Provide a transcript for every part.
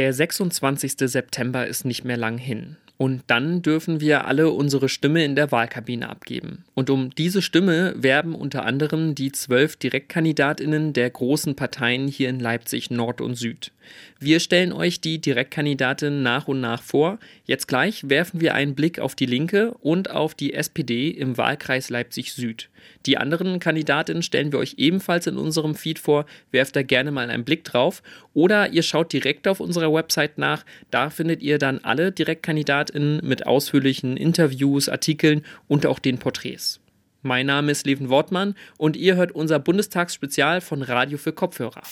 Der 26. September ist nicht mehr lang hin. Und dann dürfen wir alle unsere Stimme in der Wahlkabine abgeben. Und um diese Stimme werben unter anderem die zwölf Direktkandidatinnen der großen Parteien hier in Leipzig Nord und Süd. Wir stellen euch die Direktkandidatinnen nach und nach vor. Jetzt gleich werfen wir einen Blick auf die Linke und auf die SPD im Wahlkreis Leipzig Süd. Die anderen Kandidatinnen stellen wir euch ebenfalls in unserem Feed vor. Werft da gerne mal einen Blick drauf. Oder ihr schaut direkt auf unserer Website nach. Da findet ihr dann alle Direktkandidatinnen mit ausführlichen Interviews, Artikeln und auch den Porträts. Mein Name ist Leven Wortmann und ihr hört unser Bundestagsspezial von Radio für Kopfhörer.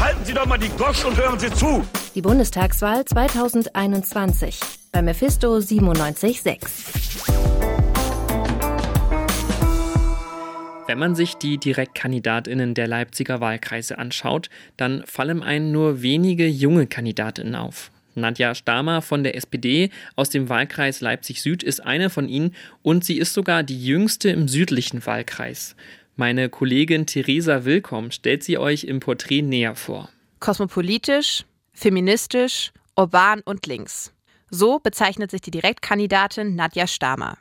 Halten Sie doch mal die Gosch und hören Sie zu! Die Bundestagswahl 2021 bei Mephisto 97.6. Wenn man sich die Direktkandidatinnen der Leipziger Wahlkreise anschaut, dann fallen einem nur wenige junge Kandidatinnen auf. Nadja Stamer von der SPD aus dem Wahlkreis Leipzig Süd ist eine von ihnen und sie ist sogar die jüngste im südlichen Wahlkreis. Meine Kollegin Theresa Willkomm stellt sie euch im Porträt näher vor. Kosmopolitisch, feministisch, urban und links. So bezeichnet sich die Direktkandidatin Nadja Stamer.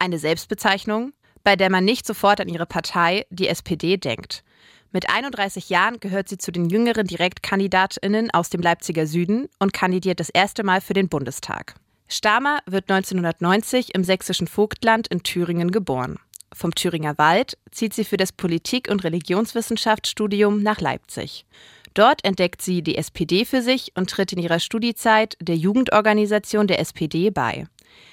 Eine Selbstbezeichnung, bei der man nicht sofort an ihre Partei, die SPD, denkt. Mit 31 Jahren gehört sie zu den jüngeren Direktkandidatinnen aus dem Leipziger Süden und kandidiert das erste Mal für den Bundestag. Stamer wird 1990 im sächsischen Vogtland in Thüringen geboren. Vom Thüringer Wald zieht sie für das Politik- und Religionswissenschaftsstudium nach Leipzig. Dort entdeckt sie die SPD für sich und tritt in ihrer Studiezeit der Jugendorganisation der SPD bei.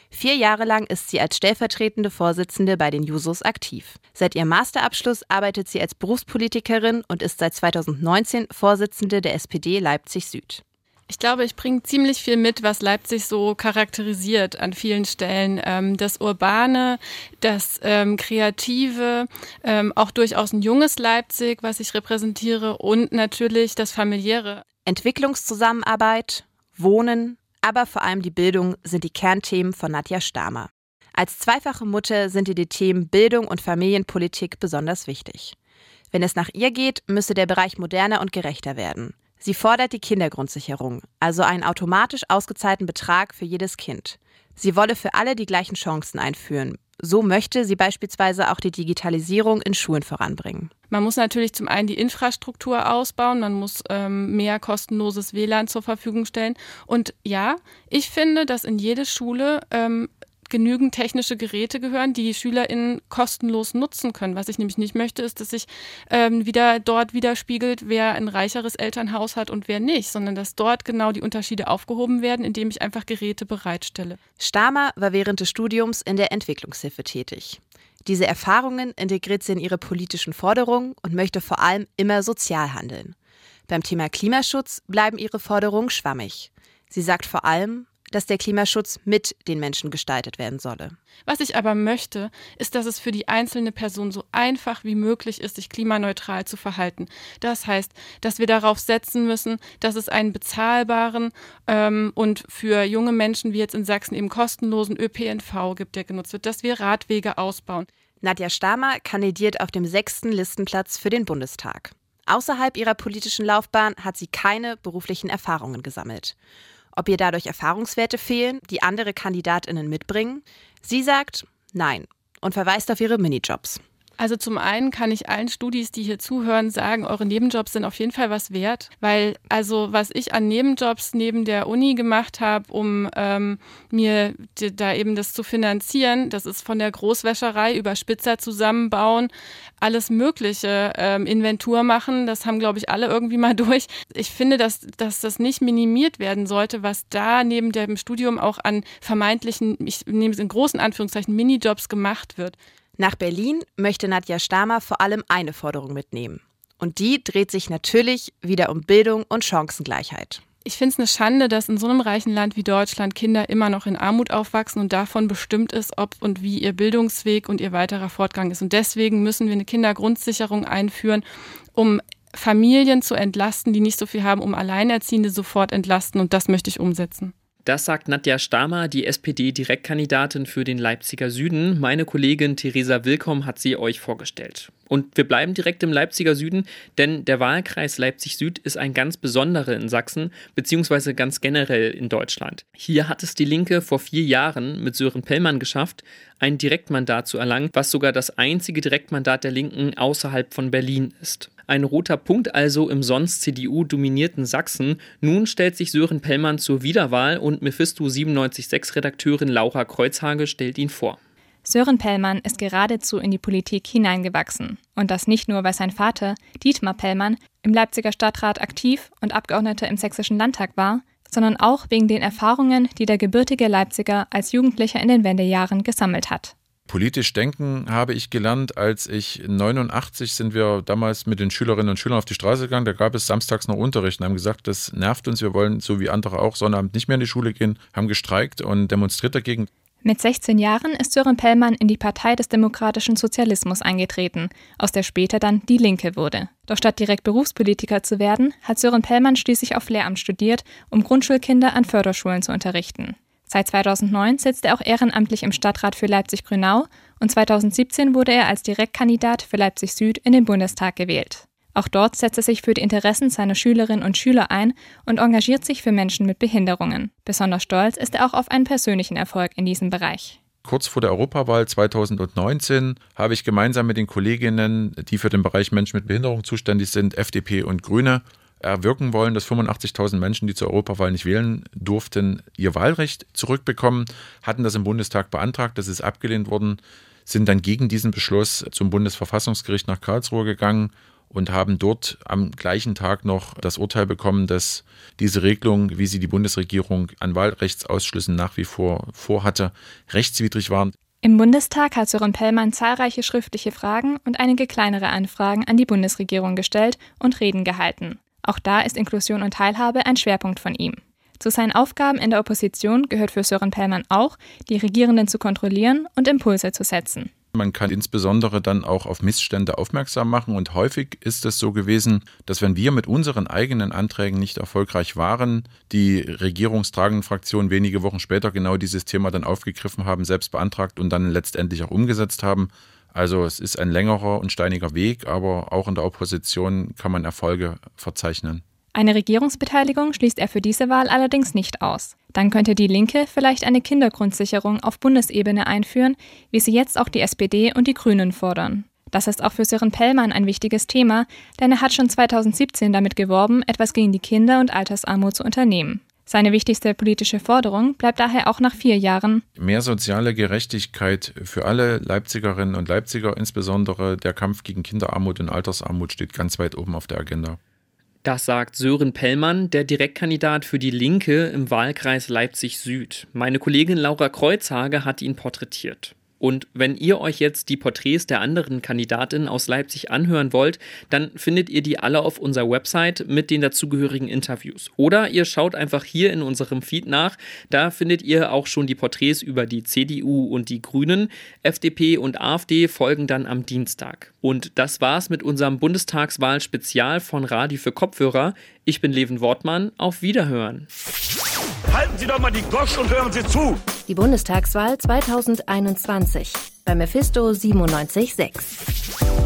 Vier Jahre lang ist sie als stellvertretende Vorsitzende bei den Jusos aktiv. Seit ihrem Masterabschluss arbeitet sie als Berufspolitikerin und ist seit 2019 Vorsitzende der SPD Leipzig Süd. Ich glaube, ich bringe ziemlich viel mit, was Leipzig so charakterisiert an vielen Stellen. Ähm, das Urbane, das ähm, Kreative, ähm, auch durchaus ein junges Leipzig, was ich repräsentiere und natürlich das Familiäre. Entwicklungszusammenarbeit, Wohnen, aber vor allem die Bildung sind die Kernthemen von Nadja Stamer. Als zweifache Mutter sind ihr die Themen Bildung und Familienpolitik besonders wichtig. Wenn es nach ihr geht, müsse der Bereich moderner und gerechter werden. Sie fordert die Kindergrundsicherung, also einen automatisch ausgezahlten Betrag für jedes Kind. Sie wolle für alle die gleichen Chancen einführen. So möchte sie beispielsweise auch die Digitalisierung in Schulen voranbringen. Man muss natürlich zum einen die Infrastruktur ausbauen, man muss ähm, mehr kostenloses WLAN zur Verfügung stellen. Und ja, ich finde, dass in jede Schule ähm, genügend technische Geräte gehören, die SchülerInnen kostenlos nutzen können. Was ich nämlich nicht möchte, ist, dass sich ähm, wieder dort widerspiegelt, wer ein reicheres Elternhaus hat und wer nicht, sondern dass dort genau die Unterschiede aufgehoben werden, indem ich einfach Geräte bereitstelle. Stamer war während des Studiums in der Entwicklungshilfe tätig. Diese Erfahrungen integriert sie in ihre politischen Forderungen und möchte vor allem immer sozial handeln. Beim Thema Klimaschutz bleiben ihre Forderungen schwammig. Sie sagt vor allem, dass der Klimaschutz mit den Menschen gestaltet werden solle. Was ich aber möchte, ist, dass es für die einzelne Person so einfach wie möglich ist, sich klimaneutral zu verhalten. Das heißt, dass wir darauf setzen müssen, dass es einen bezahlbaren ähm, und für junge Menschen wie jetzt in Sachsen eben kostenlosen ÖPNV gibt, der genutzt wird, dass wir Radwege ausbauen. Nadja Stamer kandidiert auf dem sechsten Listenplatz für den Bundestag. Außerhalb ihrer politischen Laufbahn hat sie keine beruflichen Erfahrungen gesammelt ob ihr dadurch Erfahrungswerte fehlen, die andere Kandidatinnen mitbringen. Sie sagt nein und verweist auf ihre Minijobs. Also zum einen kann ich allen Studis, die hier zuhören, sagen, eure Nebenjobs sind auf jeden Fall was wert, weil also was ich an Nebenjobs neben der Uni gemacht habe, um ähm, mir da eben das zu finanzieren, das ist von der Großwäscherei über Spitzer zusammenbauen, alles Mögliche, ähm, Inventur machen, das haben glaube ich alle irgendwie mal durch. Ich finde, dass, dass das nicht minimiert werden sollte, was da neben dem Studium auch an vermeintlichen, ich nehme es in großen Anführungszeichen, Minijobs gemacht wird. Nach Berlin möchte Nadja Stamer vor allem eine Forderung mitnehmen. Und die dreht sich natürlich wieder um Bildung und Chancengleichheit. Ich finde es eine Schande, dass in so einem reichen Land wie Deutschland Kinder immer noch in Armut aufwachsen und davon bestimmt ist, ob und wie ihr Bildungsweg und ihr weiterer Fortgang ist. Und deswegen müssen wir eine Kindergrundsicherung einführen, um Familien zu entlasten, die nicht so viel haben, um Alleinerziehende sofort entlasten. Und das möchte ich umsetzen. Das sagt Nadja Stamer, die SPD-Direktkandidatin für den Leipziger Süden. Meine Kollegin Theresa Willkomm hat sie euch vorgestellt. Und wir bleiben direkt im Leipziger Süden, denn der Wahlkreis Leipzig Süd ist ein ganz besonderer in Sachsen, beziehungsweise ganz generell in Deutschland. Hier hat es die Linke vor vier Jahren mit Sören Pellmann geschafft, ein Direktmandat zu erlangen, was sogar das einzige Direktmandat der Linken außerhalb von Berlin ist. Ein roter Punkt also im sonst CDU-dominierten Sachsen. Nun stellt sich Sören Pellmann zur Wiederwahl und Mephisto 97.6-Redakteurin Laura Kreuzhage stellt ihn vor. Sören Pellmann ist geradezu in die Politik hineingewachsen. Und das nicht nur, weil sein Vater, Dietmar Pellmann, im Leipziger Stadtrat aktiv und Abgeordneter im Sächsischen Landtag war, sondern auch wegen den Erfahrungen, die der gebürtige Leipziger als Jugendlicher in den Wendejahren gesammelt hat. Politisch denken habe ich gelernt, als ich 89 sind wir damals mit den Schülerinnen und Schülern auf die Straße gegangen. Da gab es samstags noch Unterricht und haben gesagt, das nervt uns, wir wollen so wie andere auch Sonnabend nicht mehr in die Schule gehen, haben gestreikt und demonstriert dagegen. Mit 16 Jahren ist Sören Pellmann in die Partei des demokratischen Sozialismus eingetreten, aus der später dann die Linke wurde. Doch statt direkt Berufspolitiker zu werden, hat Sören Pellmann schließlich auf Lehramt studiert, um Grundschulkinder an Förderschulen zu unterrichten. Seit 2009 sitzt er auch ehrenamtlich im Stadtrat für Leipzig-Grünau und 2017 wurde er als Direktkandidat für Leipzig Süd in den Bundestag gewählt. Auch dort setzt er sich für die Interessen seiner Schülerinnen und Schüler ein und engagiert sich für Menschen mit Behinderungen. Besonders stolz ist er auch auf einen persönlichen Erfolg in diesem Bereich. Kurz vor der Europawahl 2019 habe ich gemeinsam mit den Kolleginnen, die für den Bereich Menschen mit Behinderung zuständig sind, FDP und Grüne, erwirken wollen, dass 85.000 Menschen, die zur Europawahl nicht wählen durften, ihr Wahlrecht zurückbekommen, hatten das im Bundestag beantragt, das ist abgelehnt worden, sind dann gegen diesen Beschluss zum Bundesverfassungsgericht nach Karlsruhe gegangen und haben dort am gleichen Tag noch das Urteil bekommen, dass diese Regelung, wie sie die Bundesregierung an Wahlrechtsausschlüssen nach wie vor vorhatte, rechtswidrig waren. Im Bundestag hat Sören Pellmann zahlreiche schriftliche Fragen und einige kleinere Anfragen an die Bundesregierung gestellt und Reden gehalten. Auch da ist Inklusion und Teilhabe ein Schwerpunkt von ihm. Zu seinen Aufgaben in der Opposition gehört für Sören Pellmann auch, die Regierenden zu kontrollieren und Impulse zu setzen. Man kann insbesondere dann auch auf Missstände aufmerksam machen und häufig ist es so gewesen, dass wenn wir mit unseren eigenen Anträgen nicht erfolgreich waren, die regierungstragenden Fraktionen wenige Wochen später genau dieses Thema dann aufgegriffen haben, selbst beantragt und dann letztendlich auch umgesetzt haben. Also es ist ein längerer und steiniger Weg, aber auch in der Opposition kann man Erfolge verzeichnen. Eine Regierungsbeteiligung schließt er für diese Wahl allerdings nicht aus. Dann könnte die Linke vielleicht eine Kindergrundsicherung auf Bundesebene einführen, wie sie jetzt auch die SPD und die Grünen fordern. Das ist auch für Sören Pellmann ein wichtiges Thema, denn er hat schon 2017 damit geworben, etwas gegen die Kinder- und Altersarmut zu unternehmen. Seine wichtigste politische Forderung bleibt daher auch nach vier Jahren mehr soziale Gerechtigkeit für alle Leipzigerinnen und Leipziger, insbesondere der Kampf gegen Kinderarmut und Altersarmut steht ganz weit oben auf der Agenda. Das sagt Sören Pellmann, der Direktkandidat für die Linke im Wahlkreis Leipzig Süd. Meine Kollegin Laura Kreuzhage hat ihn porträtiert. Und wenn ihr euch jetzt die Porträts der anderen Kandidatinnen aus Leipzig anhören wollt, dann findet ihr die alle auf unserer Website mit den dazugehörigen Interviews. Oder ihr schaut einfach hier in unserem Feed nach. Da findet ihr auch schon die Porträts über die CDU und die Grünen. FDP und AfD folgen dann am Dienstag. Und das war's mit unserem Bundestagswahl-Spezial von Radio für Kopfhörer. Ich bin Leven Wortmann. Auf Wiederhören. Halten Sie doch mal die Gosch und hören Sie zu. Die Bundestagswahl 2021 bei Mephisto 97.6.